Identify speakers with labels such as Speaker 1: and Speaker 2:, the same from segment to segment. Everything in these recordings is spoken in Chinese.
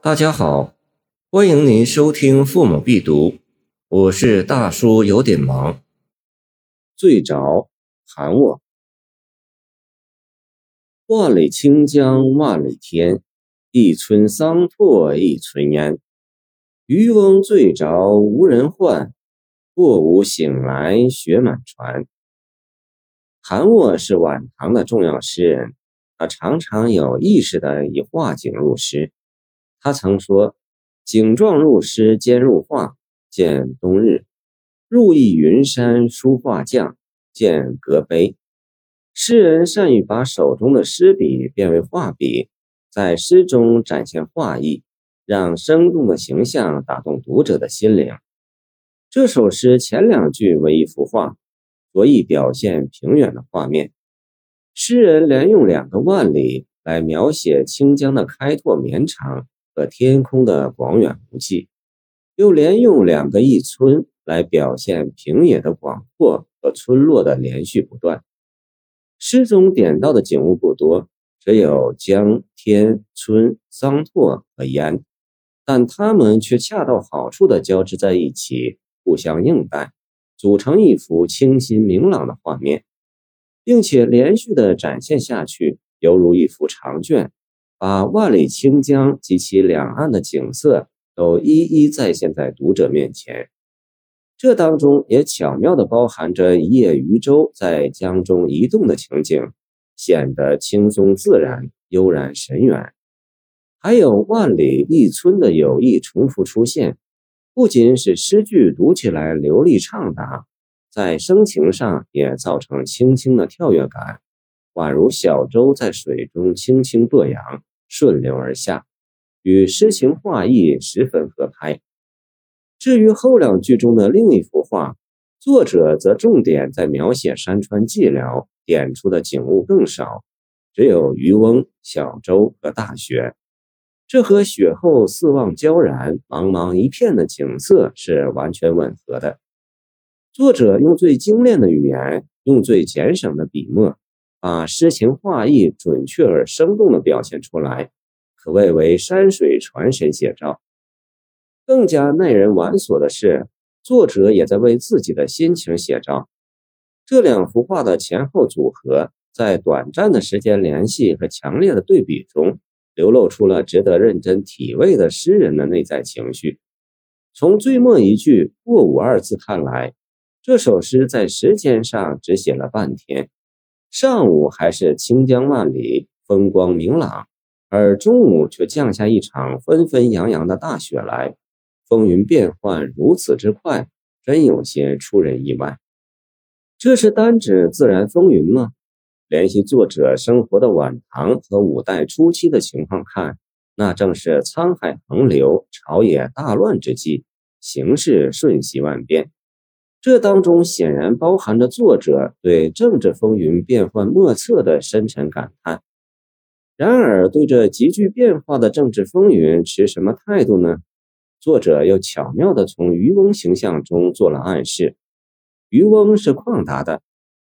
Speaker 1: 大家好，欢迎您收听《父母必读》，我是大叔，有点忙。醉着，韩沃。万里清江万里天，一村桑拓一村烟。渔翁醉着无人唤，过午醒来雪满船。韩沃是晚唐的重要诗人，他常常有意识地以画景入诗。他曾说：“景状入诗兼入画，见冬日；入意云山书画匠，见阁碑。”诗人善于把手中的诗笔变为画笔，在诗中展现画意，让生动的形象打动读者的心灵。这首诗前两句为一幅画，着意表现平远的画面。诗人连用两个万里来描写清江的开拓绵长。和天空的广远无际，又连用两个一村来表现平野的广阔和村落的连续不断。诗中点到的景物不多，只有江、天、村、桑拓和烟，但它们却恰到好处地交织在一起，互相映带，组成一幅清新明朗的画面，并且连续地展现下去，犹如一幅长卷。把万里清江及其两岸的景色都一一再现在读者面前，这当中也巧妙地包含着一叶渔舟在江中移动的情景，显得轻松自然、悠然神远。还有万里一村的有意重复出现，不仅使诗句读起来流利畅达，在声情上也造成轻轻的跳跃感，宛如小舟在水中轻轻拨扬。顺流而下，与诗情画意十分合拍。至于后两句中的另一幅画，作者则重点在描写山川寂寥，点出的景物更少，只有渔翁、小舟和大雪。这和雪后四望交然、茫茫一片的景色是完全吻合的。作者用最精炼的语言，用最简省的笔墨。把诗情画意准确而生动地表现出来，可谓为山水传神写照。更加耐人玩索的是，作者也在为自己的心情写照。这两幅画的前后组合，在短暂的时间联系和强烈的对比中，流露出了值得认真体味的诗人的内在情绪。从最末一句“过午”二字看来，这首诗在时间上只写了半天。上午还是清江万里，风光明朗，而中午却降下一场纷纷扬扬的大雪来，风云变幻如此之快，真有些出人意外。这是单指自然风云吗？联系作者生活的晚唐和五代初期的情况看，那正是沧海横流、朝野大乱之际，形势瞬息万变。这当中显然包含着作者对政治风云变幻莫测的深沉感叹。然而，对这急剧变化的政治风云持什么态度呢？作者又巧妙地从渔翁形象中做了暗示。渔翁是旷达的，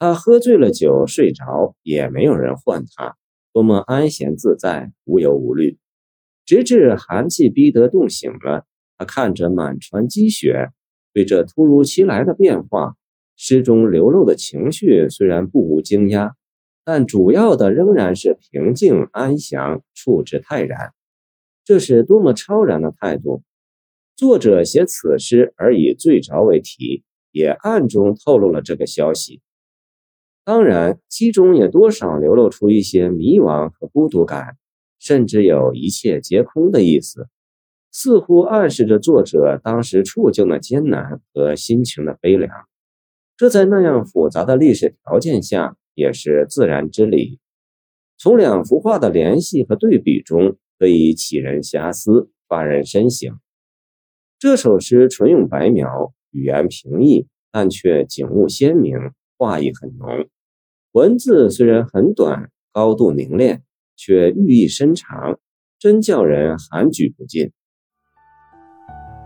Speaker 1: 他喝醉了酒睡着，也没有人唤他，多么安闲自在，无忧无虑。直至寒气逼得冻醒了，他看着满船积雪。对这突如其来的变化，诗中流露的情绪虽然不无惊讶，但主要的仍然是平静安详，处之泰然。这是多么超然的态度！作者写此诗而以醉着为题，也暗中透露了这个消息。当然，其中也多少流露出一些迷茫和孤独感，甚至有一切皆空的意思。似乎暗示着作者当时处境的艰难和心情的悲凉，这在那样复杂的历史条件下也是自然之理。从两幅画的联系和对比中，可以启人遐思，发人深省。这首诗纯用白描，语言平易，但却景物鲜明，画意很浓。文字虽然很短，高度凝练，却寓意深长，真叫人含举不尽。